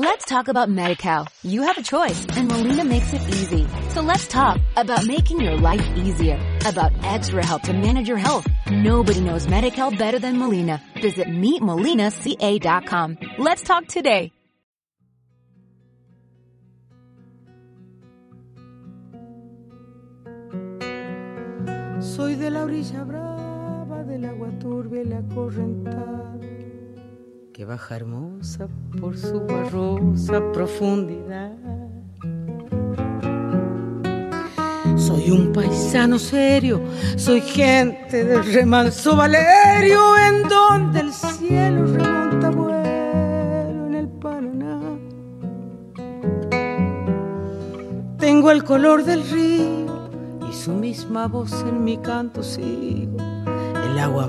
Let's talk about MediCal. You have a choice and Molina makes it easy. So let's talk about making your life easier, about extra help to manage your health. Nobody knows MediCal better than Molina. Visit meetmolinaca.com. Let's talk today. Soy de la orilla brava del agua turbia y la correntada que baja hermosa por su barrosa profundidad. Soy un paisano serio, soy gente del remanso Valerio, en donde el cielo remonta vuelo en el Paraná. Tengo el color del río y su misma voz en mi canto sigo el agua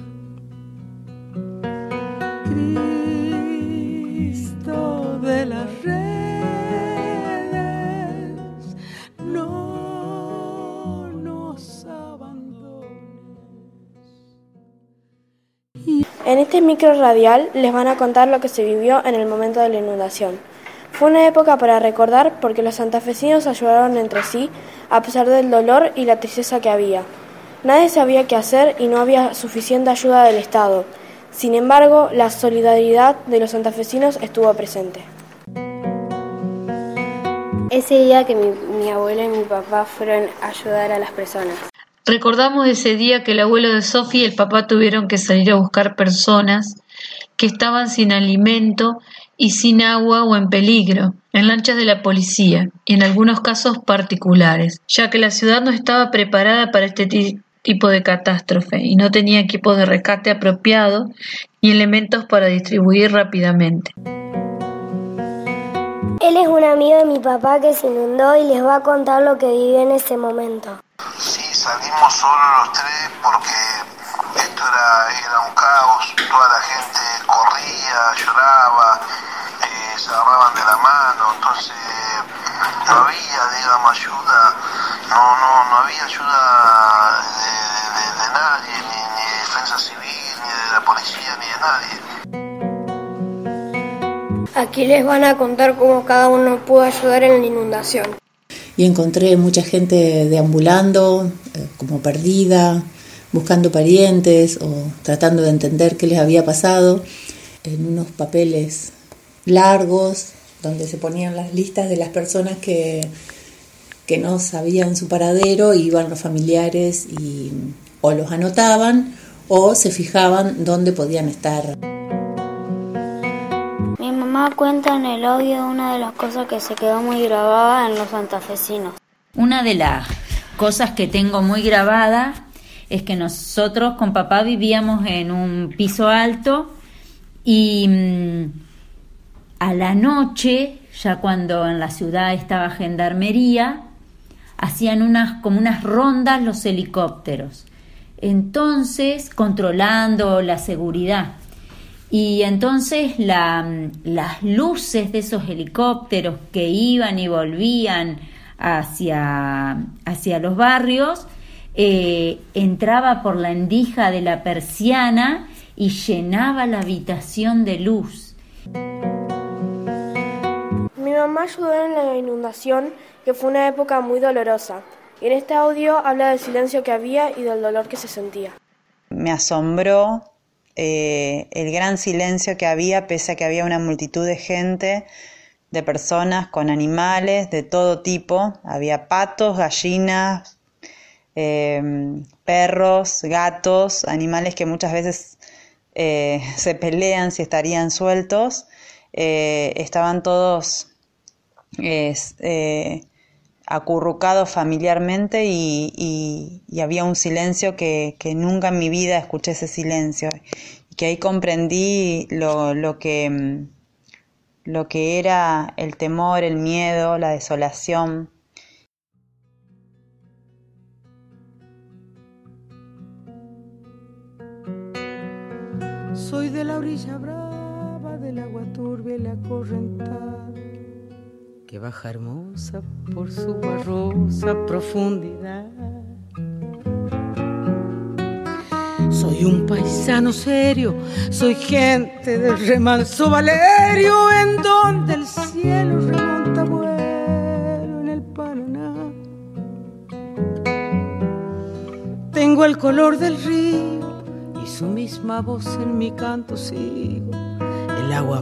En este micro radial les van a contar lo que se vivió en el momento de la inundación. Fue una época para recordar porque los santafesinos ayudaron entre sí a pesar del dolor y la tristeza que había. Nadie sabía qué hacer y no había suficiente ayuda del Estado. Sin embargo, la solidaridad de los santafesinos estuvo presente. Ese día que mi, mi abuelo y mi papá fueron a ayudar a las personas. Recordamos ese día que el abuelo de Sofía y el papá tuvieron que salir a buscar personas que estaban sin alimento y sin agua o en peligro, en lanchas de la policía y en algunos casos particulares, ya que la ciudad no estaba preparada para este tipo de catástrofe y no tenía equipos de rescate apropiado ni elementos para distribuir rápidamente. Él es un amigo de mi papá que se inundó y les va a contar lo que vivió en ese momento. Salimos solo los tres porque esto era, era un caos, toda la gente corría, lloraba, eh, se agarraban de la mano, entonces no había, digamos, ayuda, no, no, no había ayuda de, de nadie, ni, ni de defensa civil, ni de la policía, ni de nadie. Aquí les van a contar cómo cada uno pudo ayudar en la inundación. Y encontré mucha gente deambulando, eh, como perdida, buscando parientes o tratando de entender qué les había pasado, en unos papeles largos donde se ponían las listas de las personas que, que no sabían su paradero, iban los familiares y o los anotaban o se fijaban dónde podían estar. Cuenta en el audio una de las cosas que se quedó muy grabada en los santafesinos. Una de las cosas que tengo muy grabada es que nosotros con papá vivíamos en un piso alto y mm, a la noche, ya cuando en la ciudad estaba gendarmería, hacían unas como unas rondas los helicópteros. Entonces, controlando la seguridad. Y entonces la, las luces de esos helicópteros que iban y volvían hacia, hacia los barrios, eh, entraba por la endija de la persiana y llenaba la habitación de luz. Mi mamá ayudó en la inundación, que fue una época muy dolorosa. Y en este audio habla del silencio que había y del dolor que se sentía. Me asombró eh, el gran silencio que había, pese a que había una multitud de gente, de personas con animales de todo tipo. Había patos, gallinas, eh, perros, gatos, animales que muchas veces eh, se pelean si estarían sueltos. Eh, estaban todos acurrucados familiarmente y, y, había un silencio que, que, nunca en mi vida escuché ese silencio y que ahí comprendí lo, lo, que, lo que era el temor, el miedo, la desolación. Soy de la orilla brava del agua acorrentada que baja hermosa por su barrosa profundidad. Soy un paisano serio, soy gente del remanso Valerio, en donde el cielo remonta vuelo en el Paraná. Tengo el color del río y su misma voz en mi canto sigo, el agua